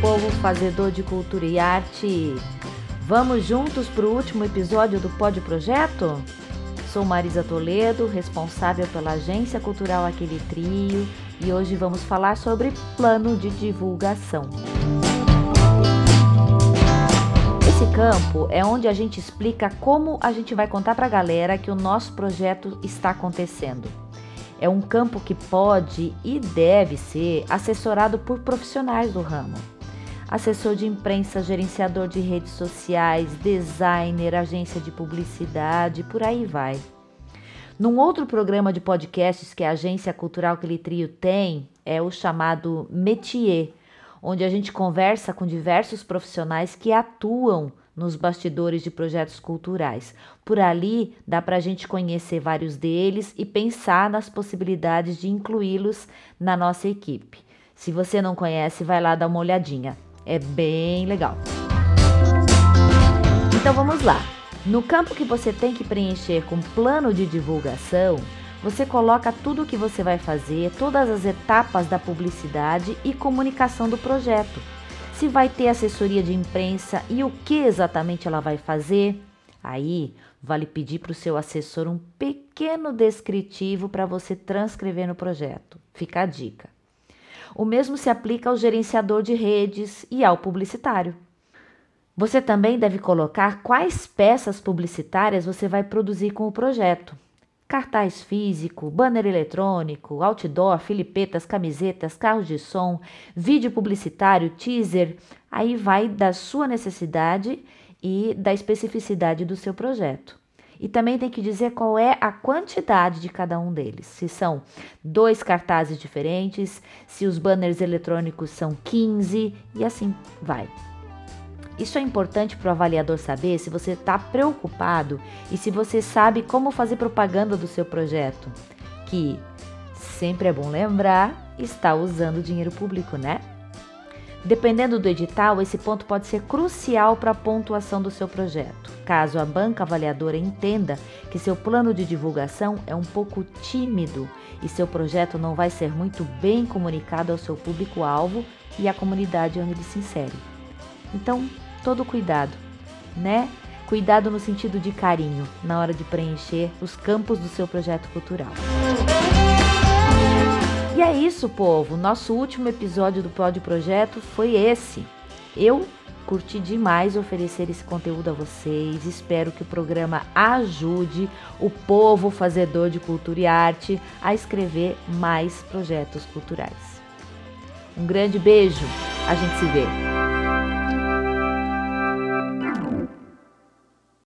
povo fazedor de cultura e arte! Vamos juntos para o último episódio do Pod Projeto? Sou Marisa Toledo, responsável pela Agência Cultural Aquele Trio, e hoje vamos falar sobre plano de divulgação. Esse campo é onde a gente explica como a gente vai contar para a galera que o nosso projeto está acontecendo. É um campo que pode e deve ser assessorado por profissionais do ramo. Assessor de imprensa, gerenciador de redes sociais, designer, agência de publicidade, por aí vai. Num outro programa de podcasts que a agência cultural Clitrio tem, é o chamado Métier, onde a gente conversa com diversos profissionais que atuam nos bastidores de projetos culturais. Por ali dá para a gente conhecer vários deles e pensar nas possibilidades de incluí-los na nossa equipe. Se você não conhece, vai lá dar uma olhadinha. É bem legal. Então vamos lá. No campo que você tem que preencher com plano de divulgação, você coloca tudo o que você vai fazer, todas as etapas da publicidade e comunicação do projeto se vai ter assessoria de imprensa e o que exatamente ela vai fazer. Aí, vale pedir para o seu assessor um pequeno descritivo para você transcrever no projeto. Fica a dica. O mesmo se aplica ao gerenciador de redes e ao publicitário. Você também deve colocar quais peças publicitárias você vai produzir com o projeto cartaz físico, banner eletrônico, outdoor, filipetas, camisetas, carros de som, vídeo publicitário, teaser, aí vai da sua necessidade e da especificidade do seu projeto. E também tem que dizer qual é a quantidade de cada um deles. Se são dois cartazes diferentes, se os banners eletrônicos são 15 e assim vai. Isso é importante para o avaliador saber se você está preocupado e se você sabe como fazer propaganda do seu projeto, que sempre é bom lembrar, está usando dinheiro público, né? Dependendo do edital, esse ponto pode ser crucial para a pontuação do seu projeto. Caso a banca avaliadora entenda que seu plano de divulgação é um pouco tímido e seu projeto não vai ser muito bem comunicado ao seu público-alvo e à comunidade onde ele se insere. Então, todo cuidado, né? Cuidado no sentido de carinho na hora de preencher os campos do seu projeto cultural. E é isso, povo. Nosso último episódio do Pod Projeto foi esse. Eu curti demais oferecer esse conteúdo a vocês. Espero que o programa ajude o povo fazedor de cultura e arte a escrever mais projetos culturais. Um grande beijo. A gente se vê.